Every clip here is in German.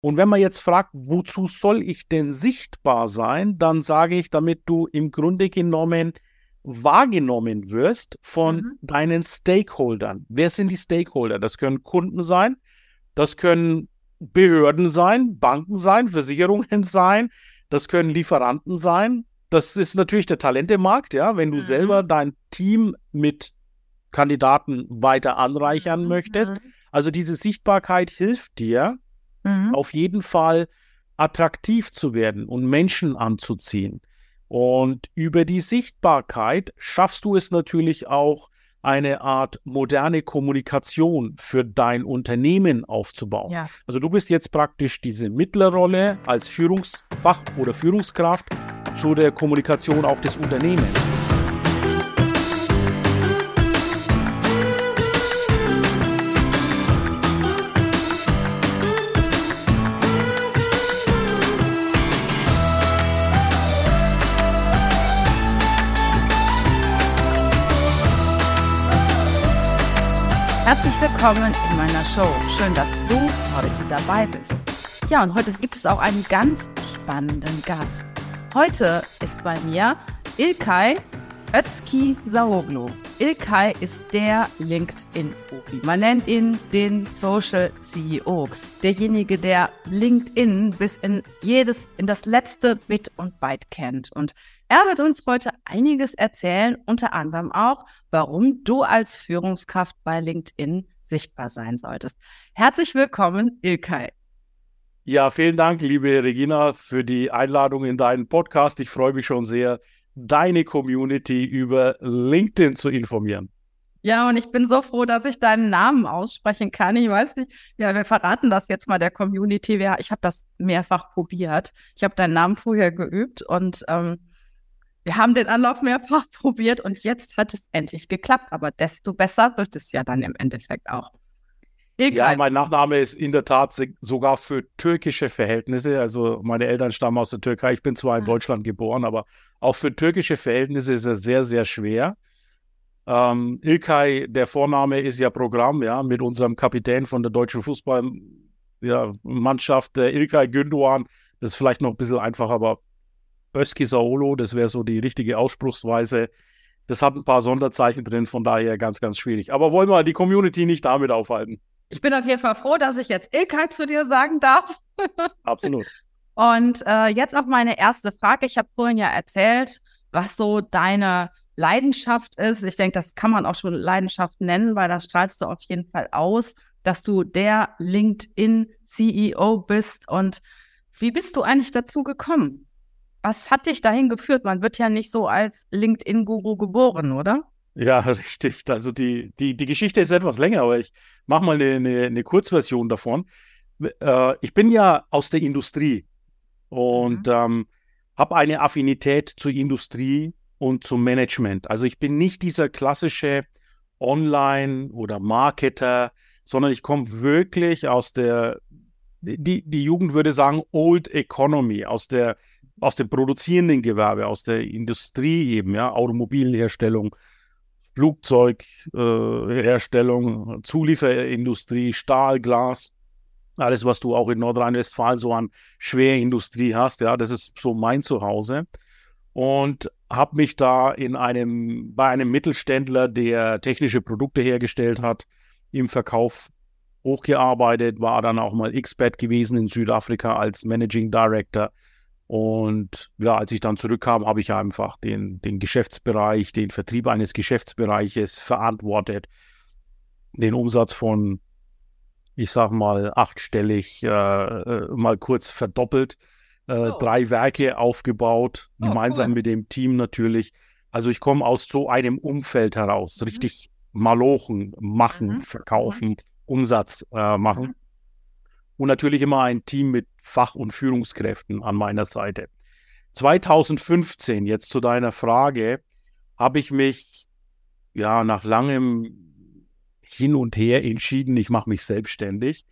Und wenn man jetzt fragt, wozu soll ich denn sichtbar sein, dann sage ich, damit du im Grunde genommen wahrgenommen wirst von mhm. deinen Stakeholdern. Wer sind die Stakeholder? Das können Kunden sein, das können Behörden sein, Banken sein, Versicherungen sein, das können Lieferanten sein. Das ist natürlich der Talentemarkt, ja, wenn du mhm. selber dein Team mit Kandidaten weiter anreichern mhm. möchtest. Also diese Sichtbarkeit hilft dir mhm. auf jeden Fall attraktiv zu werden und Menschen anzuziehen. Und über die Sichtbarkeit schaffst du es natürlich auch, eine Art moderne Kommunikation für dein Unternehmen aufzubauen. Ja. Also du bist jetzt praktisch diese Mittlerrolle als Führungsfach oder Führungskraft zu der Kommunikation auch des Unternehmens. Willkommen in meiner Show. Schön, dass du heute dabei bist. Ja, und heute gibt es auch einen ganz spannenden Gast. Heute ist bei mir Ilkay Özki Saoglu. Ilkay ist der LinkedIn-Profi. Man nennt ihn den Social CEO. Derjenige, der LinkedIn bis in jedes, in das letzte Bit und Byte kennt. Und er wird uns heute einiges erzählen, unter anderem auch, warum du als Führungskraft bei LinkedIn sichtbar sein solltest. Herzlich willkommen, Ilkay. Ja, vielen Dank, liebe Regina, für die Einladung in deinen Podcast. Ich freue mich schon sehr, deine Community über LinkedIn zu informieren. Ja, und ich bin so froh, dass ich deinen Namen aussprechen kann. Ich weiß nicht, ja, wir verraten das jetzt mal der Community. Ich habe das mehrfach probiert. Ich habe deinen Namen vorher geübt und ähm, wir haben den Anlauf mehrfach probiert und jetzt hat es endlich geklappt. Aber desto besser wird es ja dann im Endeffekt auch. Egal. Ja, mein Nachname ist in der Tat sogar für türkische Verhältnisse. Also meine Eltern stammen aus der Türkei. Ich bin zwar in ah. Deutschland geboren, aber auch für türkische Verhältnisse ist er sehr, sehr schwer. Ähm, Ilkay, der Vorname ist ja Programm, ja, mit unserem Kapitän von der deutschen Fußballmannschaft, ja, Ilkay Gündoğan. Das ist vielleicht noch ein bisschen einfacher, aber Özki Saolo, das wäre so die richtige Ausspruchsweise. Das hat ein paar Sonderzeichen drin, von daher ganz, ganz schwierig. Aber wollen wir die Community nicht damit aufhalten? Ich bin auf jeden Fall froh, dass ich jetzt Ilkay zu dir sagen darf. Absolut. Und äh, jetzt auch meine erste Frage. Ich habe vorhin ja erzählt, was so deine Leidenschaft ist. Ich denke, das kann man auch schon Leidenschaft nennen, weil das strahlst du auf jeden Fall aus, dass du der LinkedIn-CEO bist. Und wie bist du eigentlich dazu gekommen? Was hat dich dahin geführt? Man wird ja nicht so als LinkedIn-Guru geboren, oder? Ja, richtig. Also die, die, die Geschichte ist etwas länger, aber ich mache mal eine, eine, eine, Kurzversion davon. Äh, ich bin ja aus der Industrie und mhm. ähm, habe eine Affinität zur Industrie und zum Management. Also ich bin nicht dieser klassische Online- oder Marketer, sondern ich komme wirklich aus der, die, die Jugend würde sagen, Old Economy, aus der aus dem produzierenden Gewerbe, aus der Industrie eben, ja, Automobilherstellung, Flugzeugherstellung, äh, Zulieferindustrie, Stahl, Glas, alles, was du auch in Nordrhein-Westfalen so an Schwerindustrie hast, ja, das ist so mein Zuhause. Und habe mich da in einem, bei einem Mittelständler, der technische Produkte hergestellt hat, im Verkauf hochgearbeitet, war dann auch mal Expert gewesen in Südafrika als Managing Director und ja, als ich dann zurückkam, habe ich einfach den, den Geschäftsbereich, den Vertrieb eines Geschäftsbereiches verantwortet, den Umsatz von, ich sag mal, achtstellig äh, äh mal kurz verdoppelt, äh, oh. drei Werke aufgebaut, oh, gemeinsam cool. mit dem Team natürlich. Also ich komme aus so einem Umfeld heraus, mhm. richtig malochen, machen, mhm. verkaufen, mhm. Umsatz äh, machen. Mhm und natürlich immer ein Team mit Fach- und Führungskräften an meiner Seite. 2015, jetzt zu deiner Frage, habe ich mich ja nach langem Hin und Her entschieden, ich mache mich selbstständig.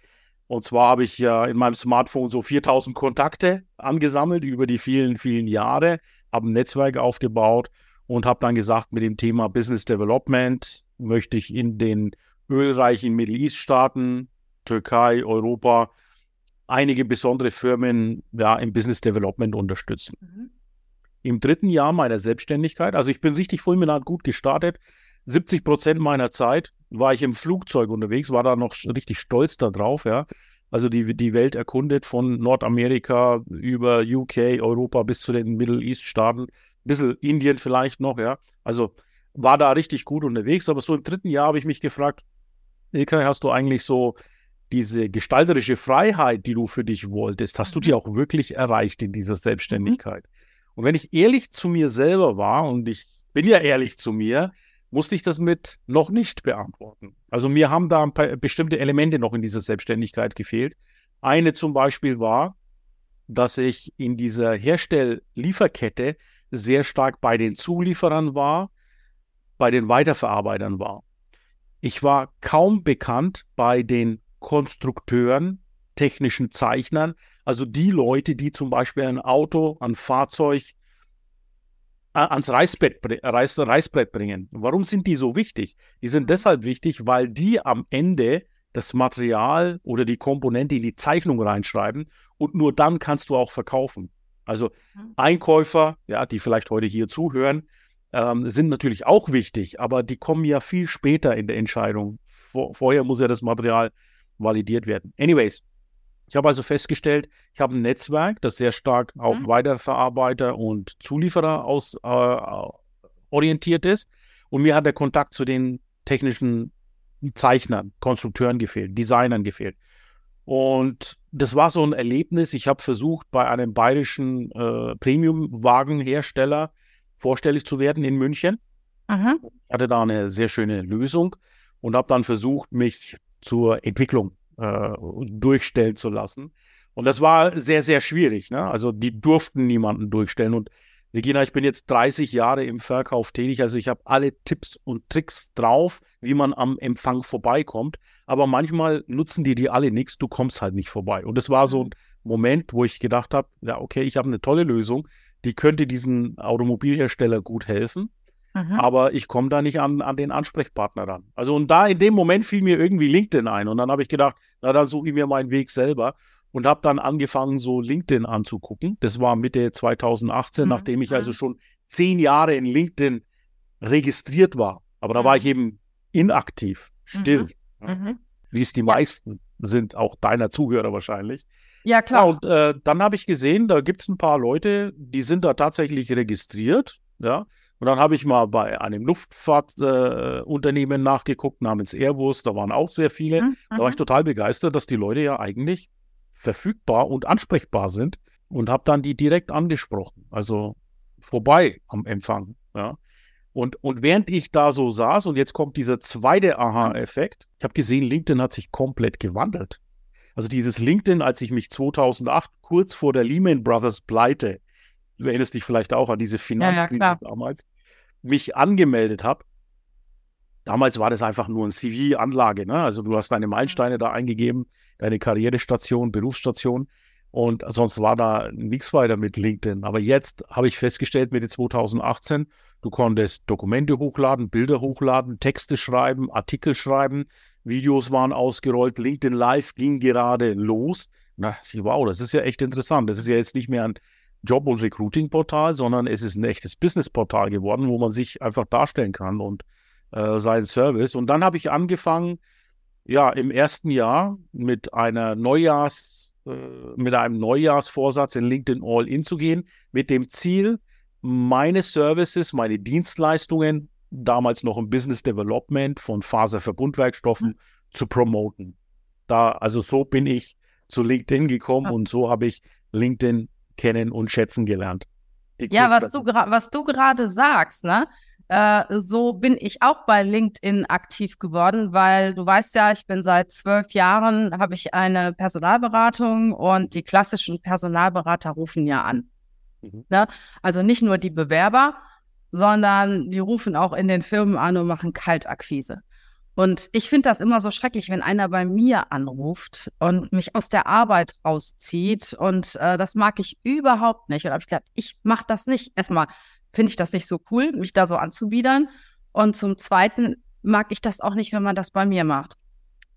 Und zwar habe ich ja in meinem Smartphone so 4000 Kontakte angesammelt über die vielen, vielen Jahre, habe ein Netzwerk aufgebaut und habe dann gesagt, mit dem Thema Business Development möchte ich in den ölreichen Middle East Staaten Türkei, Europa, einige besondere Firmen ja, im Business Development unterstützen. Mhm. Im dritten Jahr meiner Selbstständigkeit, also ich bin richtig fulminant gut gestartet. 70 Prozent meiner Zeit war ich im Flugzeug unterwegs, war da noch richtig stolz darauf, ja. Also die, die Welt erkundet von Nordamerika über UK, Europa bis zu den Middle East Staaten, ein bisschen Indien vielleicht noch, ja. Also war da richtig gut unterwegs, aber so im dritten Jahr habe ich mich gefragt, Ilkay, hast du eigentlich so diese gestalterische Freiheit, die du für dich wolltest, hast du die mhm. auch wirklich erreicht in dieser Selbstständigkeit? Mhm. Und wenn ich ehrlich zu mir selber war, und ich bin ja ehrlich zu mir, musste ich das mit noch nicht beantworten. Also mir haben da ein paar bestimmte Elemente noch in dieser Selbstständigkeit gefehlt. Eine zum Beispiel war, dass ich in dieser Herstelllieferkette sehr stark bei den Zulieferern war, bei den Weiterverarbeitern war. Ich war kaum bekannt bei den Konstrukteuren, technischen Zeichnern, also die Leute, die zum Beispiel ein Auto, ein Fahrzeug ans Reißbrett, Reiß, Reißbrett bringen. Warum sind die so wichtig? Die sind deshalb wichtig, weil die am Ende das Material oder die Komponente in die Zeichnung reinschreiben und nur dann kannst du auch verkaufen. Also mhm. Einkäufer, ja, die vielleicht heute hier zuhören, ähm, sind natürlich auch wichtig, aber die kommen ja viel später in der Entscheidung. Vor, vorher muss ja das Material validiert werden. Anyways, ich habe also festgestellt, ich habe ein Netzwerk, das sehr stark auf mhm. Weiterverarbeiter und Zulieferer aus, äh, orientiert ist. Und mir hat der Kontakt zu den technischen Zeichnern, Konstrukteuren gefehlt, Designern gefehlt. Und das war so ein Erlebnis. Ich habe versucht, bei einem bayerischen äh, Premium-Wagenhersteller vorstellig zu werden in München. Mhm. Ich hatte da eine sehr schöne Lösung und habe dann versucht, mich zur Entwicklung äh, durchstellen zu lassen. Und das war sehr, sehr schwierig. Ne? Also die durften niemanden durchstellen. Und Regina, ich bin jetzt 30 Jahre im Verkauf tätig, also ich habe alle Tipps und Tricks drauf, wie man am Empfang vorbeikommt. Aber manchmal nutzen die die alle nichts, du kommst halt nicht vorbei. Und das war so ein Moment, wo ich gedacht habe, ja, okay, ich habe eine tolle Lösung, die könnte diesen Automobilhersteller gut helfen. Mhm. Aber ich komme da nicht an, an den Ansprechpartner ran. Also und da in dem Moment fiel mir irgendwie LinkedIn ein. Und dann habe ich gedacht, na, dann suche ich mir meinen Weg selber und habe dann angefangen, so LinkedIn anzugucken. Das war Mitte 2018, mhm. nachdem ich also schon zehn Jahre in LinkedIn registriert war. Aber da mhm. war ich eben inaktiv, still. Mhm. mhm. Wie es die meisten sind, auch deiner Zuhörer wahrscheinlich. Ja, klar. Ja, und äh, dann habe ich gesehen, da gibt es ein paar Leute, die sind da tatsächlich registriert. Ja, und dann habe ich mal bei einem Luftfahrtunternehmen äh, nachgeguckt namens Airbus. Da waren auch sehr viele. Mhm. Da war ich total begeistert, dass die Leute ja eigentlich verfügbar und ansprechbar sind und habe dann die direkt angesprochen. Also vorbei am Empfang. Ja. Und, und während ich da so saß, und jetzt kommt dieser zweite Aha-Effekt, ich habe gesehen, LinkedIn hat sich komplett gewandelt. Also dieses LinkedIn, als ich mich 2008 kurz vor der Lehman Brothers Pleite du erinnerst dich vielleicht auch an diese Finanzkrise ja, ja, damals, mich angemeldet habe. Damals war das einfach nur ein CV-Anlage. Ne? Also du hast deine Meilensteine da eingegeben, deine Karrierestation, Berufsstation. Und sonst war da nichts weiter mit LinkedIn. Aber jetzt habe ich festgestellt, Mitte 2018, du konntest Dokumente hochladen, Bilder hochladen, Texte schreiben, Artikel schreiben, Videos waren ausgerollt, LinkedIn Live ging gerade los. Na, wow, das ist ja echt interessant. Das ist ja jetzt nicht mehr ein Job- und Recruiting-Portal, sondern es ist ein echtes Business-Portal geworden, wo man sich einfach darstellen kann und äh, seinen Service. Und dann habe ich angefangen, ja, im ersten Jahr mit einer Neujahrs, äh, mit einem Neujahrsvorsatz in LinkedIn All-In zu gehen, mit dem Ziel, meine Services, meine Dienstleistungen, damals noch im Business Development von Faserverbundwerkstoffen, mhm. zu promoten. Da, also so bin ich zu LinkedIn gekommen ja. und so habe ich LinkedIn kennen und schätzen gelernt. ja, was du, was du gerade sagst, ne? Äh, so bin ich auch bei LinkedIn aktiv geworden, weil du weißt ja, ich bin seit zwölf Jahren, habe ich eine Personalberatung und die klassischen Personalberater rufen ja an. Mhm. Ne? Also nicht nur die Bewerber, sondern die rufen auch in den Firmen an und machen Kaltakquise. Und ich finde das immer so schrecklich, wenn einer bei mir anruft und mich aus der Arbeit rauszieht. Und äh, das mag ich überhaupt nicht. Und habe ich gesagt, ich mache das nicht. Erstmal finde ich das nicht so cool, mich da so anzubiedern. Und zum Zweiten mag ich das auch nicht, wenn man das bei mir macht.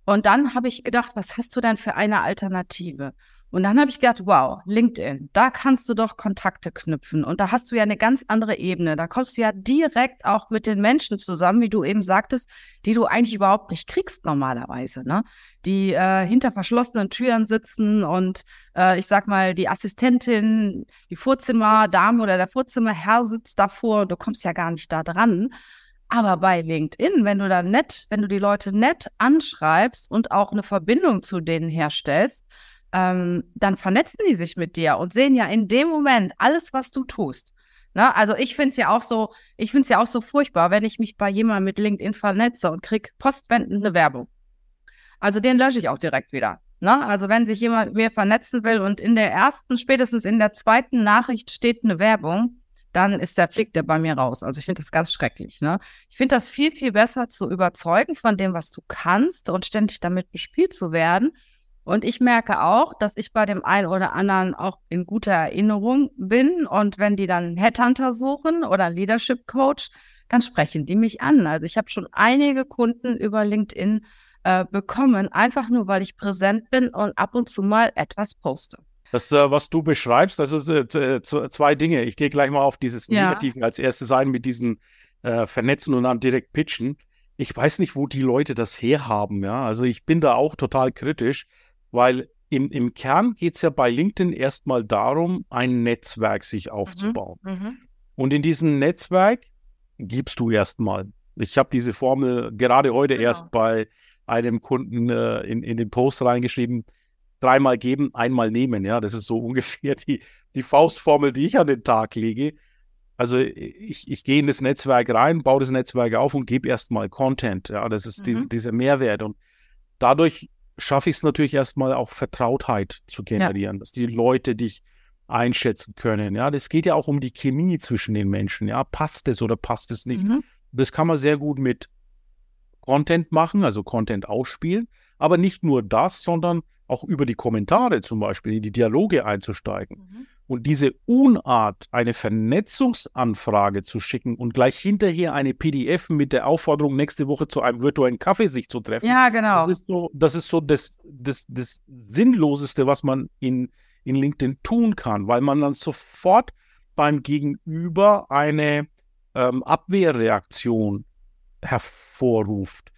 Und dann habe ich gedacht, was hast du denn für eine Alternative? Und dann habe ich gedacht, wow, LinkedIn, da kannst du doch Kontakte knüpfen. Und da hast du ja eine ganz andere Ebene. Da kommst du ja direkt auch mit den Menschen zusammen, wie du eben sagtest, die du eigentlich überhaupt nicht kriegst normalerweise, ne? Die äh, hinter verschlossenen Türen sitzen und äh, ich sag mal, die Assistentin, die Vorzimmerdame oder der Vorzimmerherr sitzt davor und du kommst ja gar nicht da dran. Aber bei LinkedIn, wenn du da nett, wenn du die Leute nett anschreibst und auch eine Verbindung zu denen herstellst, ähm, dann vernetzen die sich mit dir und sehen ja in dem Moment alles, was du tust. Ne? Also ich finde es ja auch so, ich finde es ja auch so furchtbar, wenn ich mich bei jemandem mit LinkedIn vernetze und kriege postwendende Werbung. Also den lösche ich auch direkt wieder. Ne? Also wenn sich jemand mit mir vernetzen will und in der ersten, spätestens in der zweiten Nachricht steht eine Werbung, dann ist der fliegt der bei mir raus. Also ich finde das ganz schrecklich. Ne? Ich finde das viel, viel besser zu überzeugen von dem, was du kannst und ständig damit bespielt zu werden, und ich merke auch, dass ich bei dem einen oder anderen auch in guter Erinnerung bin. Und wenn die dann Headhunter suchen oder Leadership Coach, dann sprechen die mich an. Also ich habe schon einige Kunden über LinkedIn äh, bekommen, einfach nur weil ich präsent bin und ab und zu mal etwas poste. Das, äh, was du beschreibst, das ist äh, zwei Dinge. Ich gehe gleich mal auf dieses ja. Negative als erstes ein mit diesen äh, Vernetzen und dann direkt pitchen. Ich weiß nicht, wo die Leute das herhaben. Ja, also ich bin da auch total kritisch weil im, im Kern geht es ja bei LinkedIn erstmal darum, ein Netzwerk sich mhm, aufzubauen. Mhm, Und in diesem Netzwerk gibst du erstmal. Ich habe diese Formel gerade heute genau. erst bei einem Kunden äh, in, in den Post reingeschrieben. Dreimal geben, einmal nehmen. Ja, das ist so ungefähr die, die Faustformel, die ich an den Tag lege. Also ich, ich gehe in das Netzwerk rein, baue das Netzwerk auf und gebe erstmal Content. Ja, das ist mhm. die, dieser Mehrwert. Und dadurch schaffe ich es natürlich erstmal auch Vertrautheit zu generieren, ja. dass die Leute dich einschätzen können. Ja, das geht ja auch um die Chemie zwischen den Menschen. Ja, passt es oder passt es nicht? Mhm. Das kann man sehr gut mit Content machen, also Content ausspielen, aber nicht nur das, sondern auch über die Kommentare zum Beispiel in die Dialoge einzusteigen. Mhm. Und diese Unart, eine Vernetzungsanfrage zu schicken und gleich hinterher eine PDF mit der Aufforderung, nächste Woche zu einem virtuellen Kaffee sich zu treffen. Ja, genau. Das ist so das, ist so das, das, das Sinnloseste, was man in, in LinkedIn tun kann, weil man dann sofort beim Gegenüber eine ähm, Abwehrreaktion hervorruft.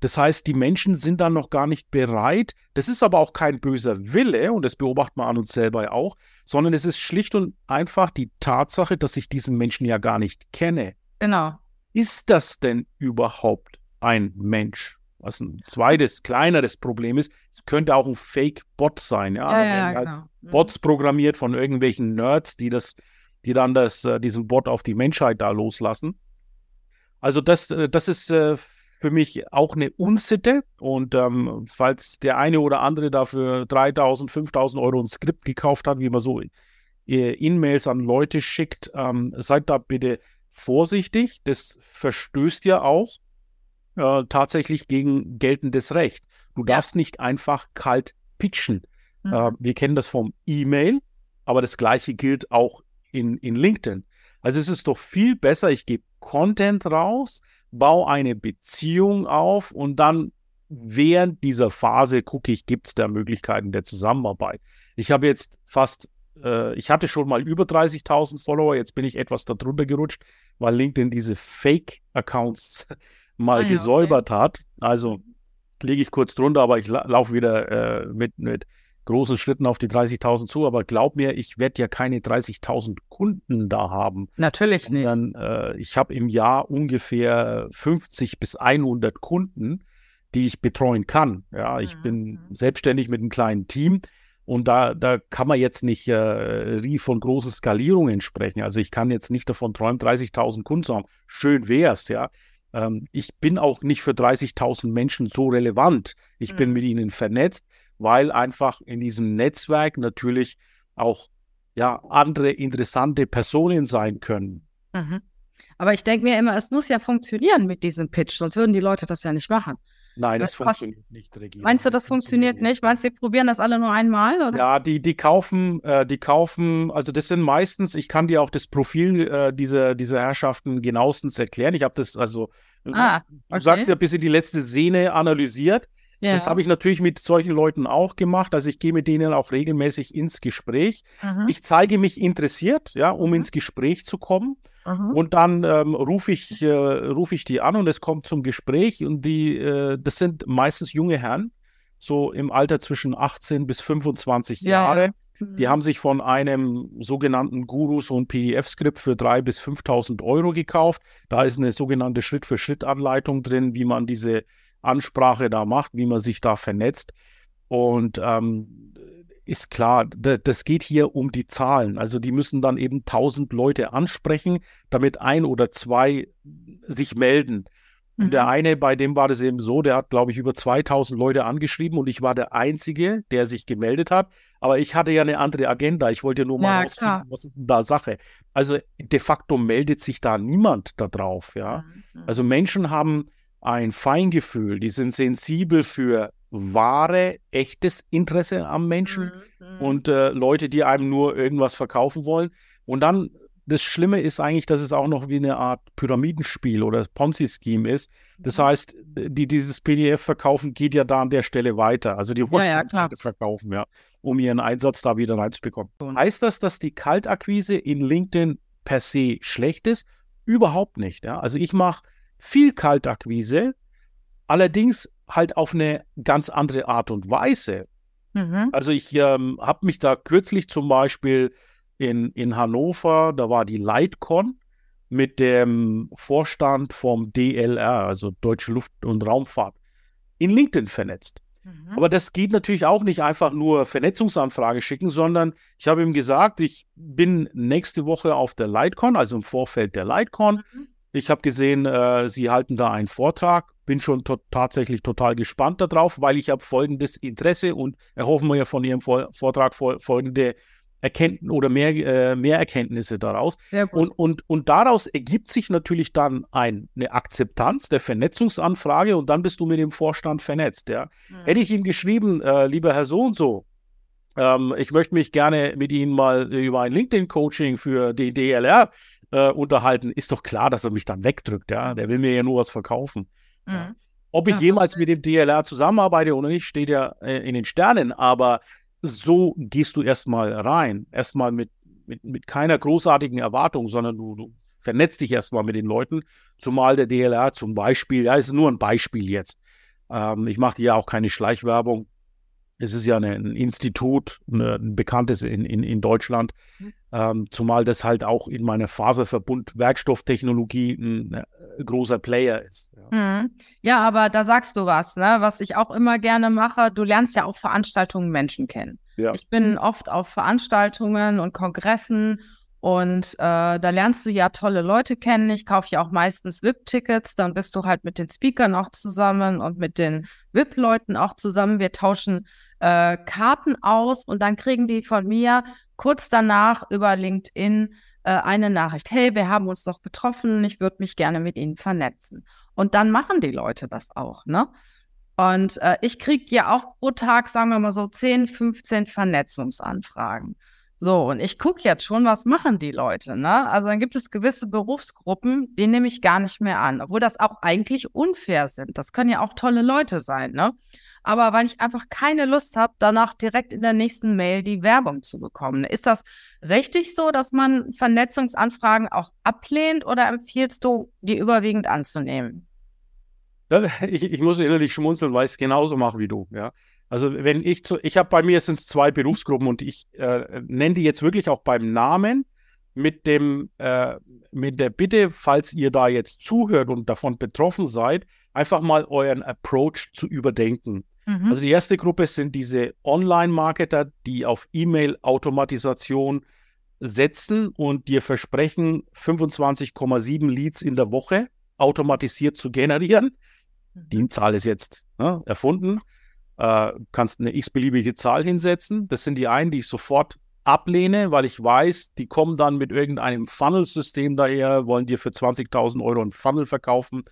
Das heißt, die Menschen sind dann noch gar nicht bereit. Das ist aber auch kein böser Wille, und das beobachtet man an uns selber auch, sondern es ist schlicht und einfach die Tatsache, dass ich diesen Menschen ja gar nicht kenne. Genau. Ist das denn überhaupt ein Mensch? Was ein zweites, kleineres Problem ist, es könnte auch ein Fake-Bot sein. Ja, ja, ja halt genau. Mhm. Bots programmiert von irgendwelchen Nerds, die das, die dann das, äh, diesen Bot auf die Menschheit da loslassen. Also das, äh, das ist äh, für mich auch eine Unsitte. Und ähm, falls der eine oder andere dafür 3000, 5000 Euro ein Skript gekauft hat, wie man so E-Mails an Leute schickt, ähm, seid da bitte vorsichtig. Das verstößt ja auch äh, tatsächlich gegen geltendes Recht. Du ja. darfst nicht einfach kalt pitchen. Mhm. Äh, wir kennen das vom E-Mail, aber das gleiche gilt auch in, in LinkedIn. Also es ist doch viel besser, ich gebe Content raus, baue eine Beziehung auf und dann während dieser Phase gucke ich, gibt es da Möglichkeiten der Zusammenarbeit. Ich habe jetzt fast, äh, ich hatte schon mal über 30.000 Follower, jetzt bin ich etwas darunter gerutscht, weil LinkedIn diese Fake-Accounts mal ah, gesäubert okay. hat. Also lege ich kurz drunter, aber ich la laufe wieder äh, mit, mit großen Schritten auf die 30.000 zu, aber glaub mir, ich werde ja keine 30.000 Kunden da haben. Natürlich nicht. Dann, äh, ich habe im Jahr ungefähr 50 bis 100 Kunden, die ich betreuen kann. Ja, ich mhm. bin mhm. selbstständig mit einem kleinen Team und da, da kann man jetzt nicht äh, von großen Skalierungen sprechen. Also ich kann jetzt nicht davon träumen, 30.000 Kunden zu haben. Schön wäre es, ja. Ähm, ich bin auch nicht für 30.000 Menschen so relevant. Ich mhm. bin mit ihnen vernetzt weil einfach in diesem Netzwerk natürlich auch ja, andere interessante Personen sein können. Mhm. Aber ich denke mir immer, es muss ja funktionieren mit diesem Pitch, sonst würden die Leute das ja nicht machen. Nein, das, das funktioniert nicht, Regina. Meinst du, das, das funktioniert, funktioniert nicht? Meinst du, die probieren das alle nur einmal? Oder? Ja, die, die kaufen, äh, die kaufen, also das sind meistens, ich kann dir auch das Profil äh, dieser, dieser Herrschaften genauestens erklären. Ich habe das, also, ah, okay. du sagst ja, bis in die letzte Szene analysiert. Ja. Das habe ich natürlich mit solchen Leuten auch gemacht. Also ich gehe mit denen auch regelmäßig ins Gespräch. Mhm. Ich zeige mich interessiert, ja, um mhm. ins Gespräch zu kommen. Mhm. Und dann ähm, rufe ich, äh, ruf ich die an und es kommt zum Gespräch. Und die, äh, das sind meistens junge Herren, so im Alter zwischen 18 bis 25 ja. Jahre. Die mhm. haben sich von einem sogenannten Guru so ein PDF-Skript für 3.000 bis 5.000 Euro gekauft. Da ist eine sogenannte Schritt-für-Schritt-Anleitung drin, wie man diese Ansprache da macht, wie man sich da vernetzt. Und ähm, ist klar, das geht hier um die Zahlen. Also die müssen dann eben 1000 Leute ansprechen, damit ein oder zwei sich melden. Und der mhm. eine, bei dem war das eben so, der hat, glaube ich, über 2000 Leute angeschrieben und ich war der Einzige, der sich gemeldet hat. Aber ich hatte ja eine andere Agenda. Ich wollte nur mal ja, rausfinden, was ist denn da Sache. Also de facto meldet sich da niemand da drauf. Ja? Mhm. Also Menschen haben ein Feingefühl, die sind sensibel für wahre, echtes Interesse am Menschen mhm. mhm. und äh, Leute, die einem nur irgendwas verkaufen wollen. Und dann das Schlimme ist eigentlich, dass es auch noch wie eine Art Pyramidenspiel oder Ponzi-Scheme ist. Das mhm. heißt, die dieses PDF verkaufen geht ja da an der Stelle weiter. Also die wollen ja, ja, verkaufen, ja, um ihren Einsatz da wieder reinzubekommen. Mhm. Heißt das, dass die Kaltakquise in LinkedIn per se schlecht ist? Überhaupt nicht. Ja? Also ich mache viel Kaltakquise, allerdings halt auf eine ganz andere Art und Weise. Mhm. Also ich ähm, habe mich da kürzlich zum Beispiel in, in Hannover, da war die Lightcon mit dem Vorstand vom DLR, also Deutsche Luft- und Raumfahrt, in LinkedIn vernetzt. Mhm. Aber das geht natürlich auch nicht einfach nur Vernetzungsanfrage schicken, sondern ich habe ihm gesagt, ich bin nächste Woche auf der Lightcon, also im Vorfeld der Lightcon. Mhm. Ich habe gesehen, äh, Sie halten da einen Vortrag. Bin schon to tatsächlich total gespannt darauf, weil ich habe folgendes Interesse und erhoffen wir ja von Ihrem Vor Vortrag folgende Erkenntnisse oder mehr, äh, mehr Erkenntnisse daraus. Und, und, und daraus ergibt sich natürlich dann ein, eine Akzeptanz der Vernetzungsanfrage und dann bist du mit dem Vorstand vernetzt. Ja. Mhm. Hätte ich ihm geschrieben, äh, lieber Herr So und so, ähm, ich möchte mich gerne mit Ihnen mal über ein LinkedIn-Coaching für die DLR äh, unterhalten, ist doch klar, dass er mich dann wegdrückt. Ja. Der will mir ja nur was verkaufen. Mhm. Ja. Ob ich jemals mit dem DLR zusammenarbeite oder nicht, steht ja äh, in den Sternen, aber so gehst du erstmal rein. Erstmal mit, mit, mit keiner großartigen Erwartung, sondern du, du vernetzt dich erstmal mit den Leuten. Zumal der DLR zum Beispiel, ja, ist nur ein Beispiel jetzt. Ähm, ich mache ja auch keine Schleichwerbung. Es ist ja eine, ein Institut, eine, ein bekanntes in, in, in Deutschland, mhm. ähm, zumal das halt auch in meiner Faserverbund Werkstofftechnologie ein, ein äh, großer Player ist. Ja. Mhm. ja, aber da sagst du was, ne? was ich auch immer gerne mache. Du lernst ja auf Veranstaltungen Menschen kennen. Ja. Ich bin oft auf Veranstaltungen und Kongressen und äh, da lernst du ja tolle Leute kennen. Ich kaufe ja auch meistens VIP-Tickets. Dann bist du halt mit den Speakern auch zusammen und mit den VIP-Leuten auch zusammen. Wir tauschen äh, Karten aus und dann kriegen die von mir kurz danach über LinkedIn äh, eine Nachricht. Hey, wir haben uns doch getroffen, ich würde mich gerne mit Ihnen vernetzen. Und dann machen die Leute das auch, ne? Und äh, ich kriege ja auch pro Tag, sagen wir mal so, 10, 15 Vernetzungsanfragen. So, und ich gucke jetzt schon, was machen die Leute, ne? Also dann gibt es gewisse Berufsgruppen, die nehme ich gar nicht mehr an, obwohl das auch eigentlich unfair sind. Das können ja auch tolle Leute sein, ne? aber weil ich einfach keine Lust habe, danach direkt in der nächsten Mail die Werbung zu bekommen. Ist das richtig so, dass man Vernetzungsanfragen auch ablehnt oder empfiehlst du, die überwiegend anzunehmen? Ich, ich, muss innerlich schmunzeln, weil ich es genauso mache wie du. Ja. Also wenn ich zu, ich habe bei mir sind es zwei Berufsgruppen und ich äh, nenne die jetzt wirklich auch beim Namen mit dem äh, mit der Bitte, falls ihr da jetzt zuhört und davon betroffen seid, einfach mal euren Approach zu überdenken. Mhm. Also die erste Gruppe sind diese Online-Marketer, die auf E-Mail-Automatisation setzen und dir versprechen, 25,7 Leads in der Woche automatisiert zu generieren. Mhm. Die Zahl ist jetzt ne, erfunden. Äh, kannst eine x-beliebige Zahl hinsetzen. Das sind die einen, die ich sofort ablehne, weil ich weiß, die kommen dann mit irgendeinem Funnel-System daher, wollen dir für 20.000 Euro ein Funnel verkaufen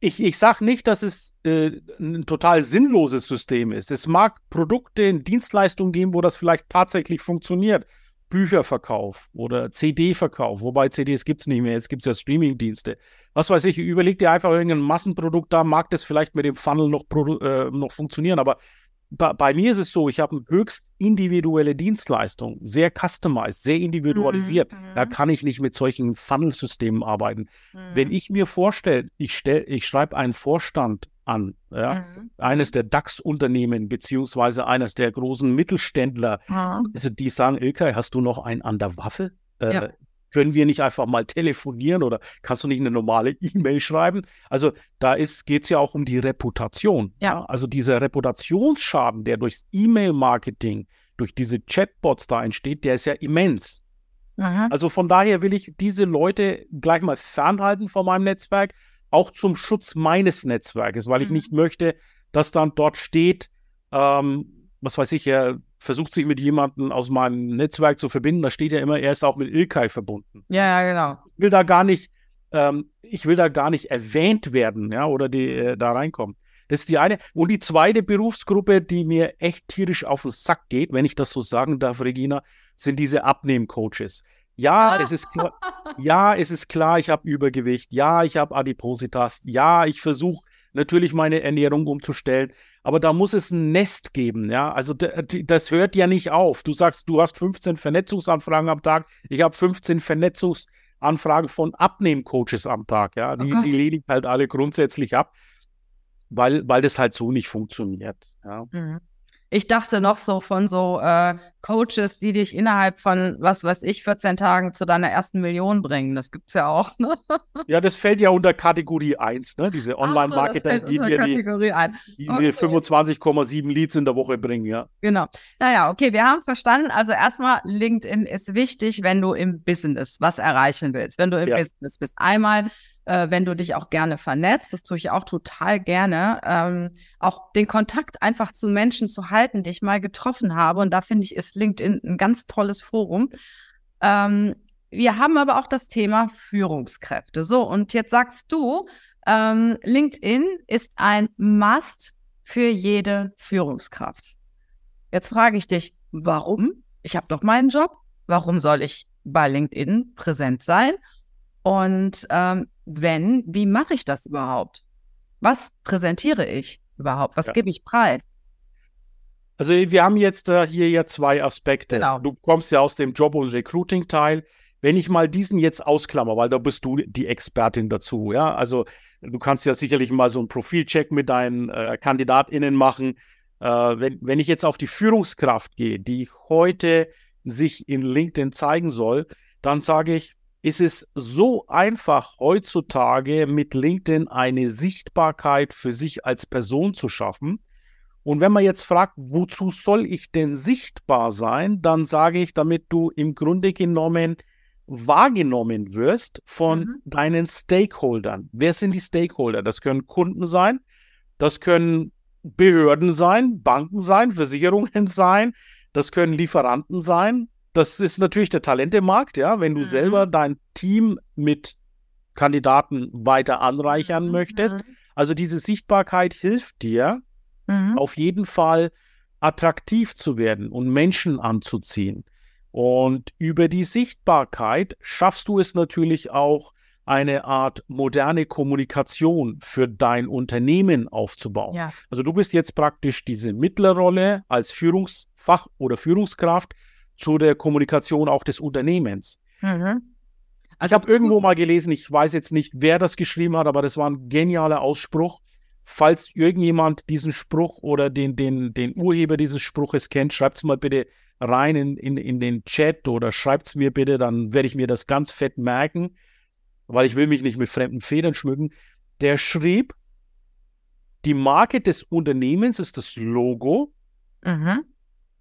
ich, ich sage nicht, dass es äh, ein total sinnloses System ist. Es mag Produkte, Dienstleistungen geben, wo das vielleicht tatsächlich funktioniert. Bücherverkauf oder CD-Verkauf, wobei CDs gibt es nicht mehr, jetzt gibt es ja Streaming-Dienste. Was weiß ich, überleg dir einfach irgendein Massenprodukt da, mag das vielleicht mit dem Funnel noch, äh, noch funktionieren, aber bei, bei, mir ist es so, ich habe eine höchst individuelle Dienstleistung, sehr customized, sehr individualisiert. Mhm. Da kann ich nicht mit solchen Funnel-Systemen arbeiten. Mhm. Wenn ich mir vorstelle, ich, ich schreibe einen Vorstand an, ja, mhm. eines der DAX-Unternehmen beziehungsweise eines der großen Mittelständler, also die sagen, Ilkay, hast du noch einen an der Waffe? Äh, ja können wir nicht einfach mal telefonieren oder kannst du nicht eine normale E-Mail schreiben? Also da geht es ja auch um die Reputation. Ja. ja. Also dieser Reputationsschaden, der durchs E-Mail-Marketing, durch diese Chatbots da entsteht, der ist ja immens. Aha. Also von daher will ich diese Leute gleich mal fernhalten von meinem Netzwerk, auch zum Schutz meines Netzwerkes, weil ich mhm. nicht möchte, dass dann dort steht, ähm, was weiß ich, er versucht sich mit jemandem aus meinem Netzwerk zu verbinden, da steht ja immer, er ist auch mit Ilkay verbunden. Ja, ja, genau. Ich will da gar nicht, ähm, ich will da gar nicht erwähnt werden, ja, oder die äh, da reinkommen. Das ist die eine. Und die zweite Berufsgruppe, die mir echt tierisch auf den Sack geht, wenn ich das so sagen darf, Regina, sind diese Abnehmcoaches. Ja, es ist klar, ja, es ist klar, ich habe Übergewicht. Ja, ich habe Adipositas. Ja, ich versuche natürlich meine Ernährung umzustellen. Aber da muss es ein Nest geben, ja. Also das hört ja nicht auf. Du sagst, du hast 15 Vernetzungsanfragen am Tag. Ich habe 15 Vernetzungsanfragen von Abnehmcoaches am Tag, ja. Die, oh die lehne ich halt alle grundsätzlich ab, weil, weil das halt so nicht funktioniert. Ja. Mhm. Ich dachte noch so von so äh, Coaches, die dich innerhalb von, was weiß ich, 14 Tagen zu deiner ersten Million bringen. Das gibt es ja auch, ne? Ja, das fällt ja unter Kategorie 1, ne? Diese Online-Marketer, so, die dir die, die okay. 25,7 Leads in der Woche bringen, ja. Genau. Naja, okay, wir haben verstanden. Also erstmal, LinkedIn ist wichtig, wenn du im Business was erreichen willst. Wenn du im ja. Business bist. Einmal äh, wenn du dich auch gerne vernetzt. Das tue ich auch total gerne. Ähm, auch den Kontakt einfach zu Menschen zu halten, die ich mal getroffen habe. Und da finde ich, ist LinkedIn ein ganz tolles Forum. Ähm, wir haben aber auch das Thema Führungskräfte. So, und jetzt sagst du, ähm, LinkedIn ist ein Must für jede Führungskraft. Jetzt frage ich dich, warum? Ich habe doch meinen Job. Warum soll ich bei LinkedIn präsent sein? Und ähm, wenn, wie mache ich das überhaupt? Was präsentiere ich überhaupt? Was ja. gebe ich preis? Also wir haben jetzt äh, hier ja zwei Aspekte. Genau. Du kommst ja aus dem Job- und Recruiting-Teil. Wenn ich mal diesen jetzt ausklammer, weil da bist du die Expertin dazu, ja. Also du kannst ja sicherlich mal so einen Profilcheck mit deinen äh, KandidatInnen machen. Äh, wenn, wenn ich jetzt auf die Führungskraft gehe, die heute sich in LinkedIn zeigen soll, dann sage ich, ist es so einfach heutzutage mit LinkedIn eine Sichtbarkeit für sich als Person zu schaffen. Und wenn man jetzt fragt, wozu soll ich denn sichtbar sein, dann sage ich, damit du im Grunde genommen wahrgenommen wirst von mhm. deinen Stakeholdern. Wer sind die Stakeholder? Das können Kunden sein, das können Behörden sein, Banken sein, Versicherungen sein, das können Lieferanten sein, das ist natürlich der Talentemarkt, ja. Wenn du mhm. selber dein Team mit Kandidaten weiter anreichern mhm. möchtest. Also diese Sichtbarkeit hilft dir mhm. auf jeden Fall attraktiv zu werden und Menschen anzuziehen. Und über die Sichtbarkeit schaffst du es natürlich auch, eine Art moderne Kommunikation für dein Unternehmen aufzubauen. Ja. Also du bist jetzt praktisch diese Mittlerrolle als Führungsfach oder Führungskraft zu der Kommunikation auch des Unternehmens. Mhm. Also, ich habe irgendwo mal gelesen, ich weiß jetzt nicht, wer das geschrieben hat, aber das war ein genialer Ausspruch. Falls irgendjemand diesen Spruch oder den, den, den Urheber dieses Spruches kennt, schreibt es mal bitte rein in, in, in den Chat oder schreibt es mir bitte, dann werde ich mir das ganz fett merken, weil ich will mich nicht mit fremden Federn schmücken. Der schrieb, die Marke des Unternehmens ist das Logo. Mhm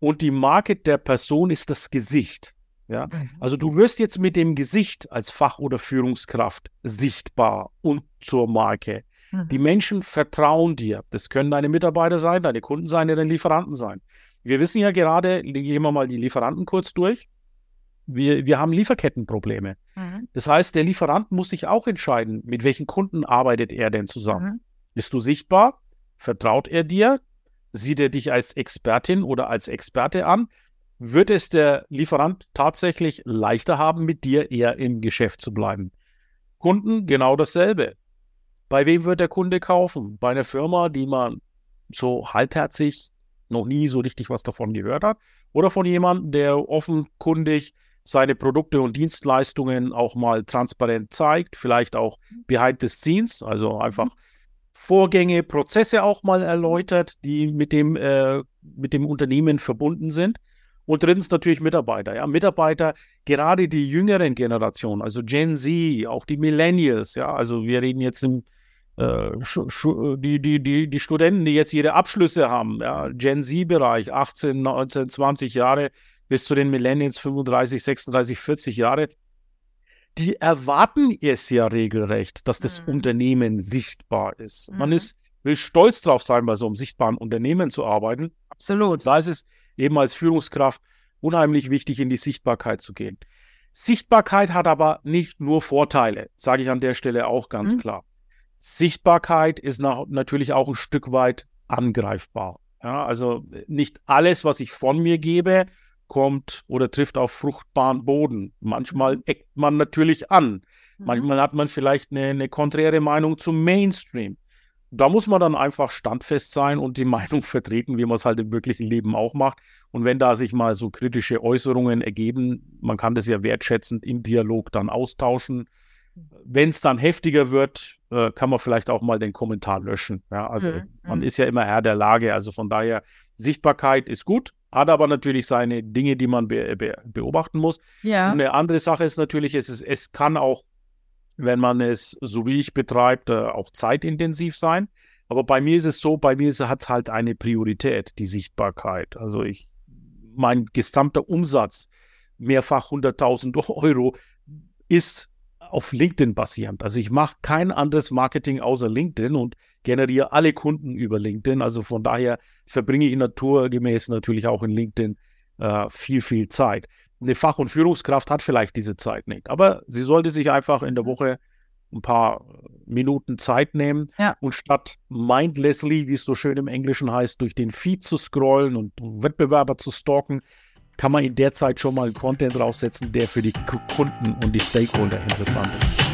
und die Marke der Person ist das Gesicht. Ja? Mhm. Also du wirst jetzt mit dem Gesicht als Fach- oder Führungskraft sichtbar und zur Marke. Mhm. Die Menschen vertrauen dir. Das können deine Mitarbeiter sein, deine Kunden sein, deine Lieferanten sein. Wir wissen ja gerade, gehen wir mal die Lieferanten kurz durch. Wir, wir haben Lieferkettenprobleme. Mhm. Das heißt, der Lieferant muss sich auch entscheiden, mit welchen Kunden arbeitet er denn zusammen. Mhm. Bist du sichtbar? Vertraut er dir? Sieht er dich als Expertin oder als Experte an? wird es der Lieferant tatsächlich leichter haben, mit dir eher im Geschäft zu bleiben. Kunden genau dasselbe. Bei wem wird der Kunde kaufen? Bei einer Firma, die man so halbherzig noch nie so richtig was davon gehört hat? Oder von jemandem, der offenkundig seine Produkte und Dienstleistungen auch mal transparent zeigt, vielleicht auch behind the scenes, also einfach Vorgänge, Prozesse auch mal erläutert, die mit dem, äh, mit dem Unternehmen verbunden sind. Und drittens natürlich Mitarbeiter. Ja, Mitarbeiter, gerade die jüngeren Generationen, also Gen Z, auch die Millennials. Ja, also wir reden jetzt im äh, die, die, die, die Studenten, die jetzt ihre Abschlüsse haben, ja, Gen Z-Bereich, 18, 19, 20 Jahre bis zu den Millennials 35, 36, 40 Jahre, die erwarten es ja regelrecht, dass das mhm. Unternehmen sichtbar ist. Mhm. Man ist, will stolz drauf sein, bei so einem sichtbaren Unternehmen zu arbeiten. Absolut. Da ist es eben als Führungskraft unheimlich wichtig, in die Sichtbarkeit zu gehen. Sichtbarkeit hat aber nicht nur Vorteile, sage ich an der Stelle auch ganz mhm. klar. Sichtbarkeit ist nach, natürlich auch ein Stück weit angreifbar. Ja, also nicht alles, was ich von mir gebe, kommt oder trifft auf fruchtbaren Boden. Manchmal mhm. eckt man natürlich an. Mhm. Manchmal hat man vielleicht eine, eine konträre Meinung zum Mainstream. Da muss man dann einfach standfest sein und die Meinung vertreten, wie man es halt im wirklichen Leben auch macht. Und wenn da sich mal so kritische Äußerungen ergeben, man kann das ja wertschätzend im Dialog dann austauschen. Wenn es dann heftiger wird, äh, kann man vielleicht auch mal den Kommentar löschen. Ja, also mhm. man mhm. ist ja immer Herr der Lage. Also von daher, Sichtbarkeit ist gut, hat aber natürlich seine Dinge, die man be be beobachten muss. Ja. Und eine andere Sache ist natürlich, es, ist, es kann auch, wenn man es so wie ich betreibt, äh, auch zeitintensiv sein. Aber bei mir ist es so, bei mir hat es halt eine Priorität, die Sichtbarkeit. Also ich, mein gesamter Umsatz, mehrfach 100.000 Euro, ist auf LinkedIn basierend. Also ich mache kein anderes Marketing außer LinkedIn und generiere alle Kunden über LinkedIn. Also von daher verbringe ich naturgemäß natürlich auch in LinkedIn äh, viel, viel Zeit. Eine Fach- und Führungskraft hat vielleicht diese Zeit nicht, aber sie sollte sich einfach in der Woche ein paar Minuten Zeit nehmen ja. und statt mindlessly, wie es so schön im Englischen heißt, durch den Feed zu scrollen und Wettbewerber zu stalken, kann man in der Zeit schon mal Content raussetzen, der für die Kunden und die Stakeholder interessant ist.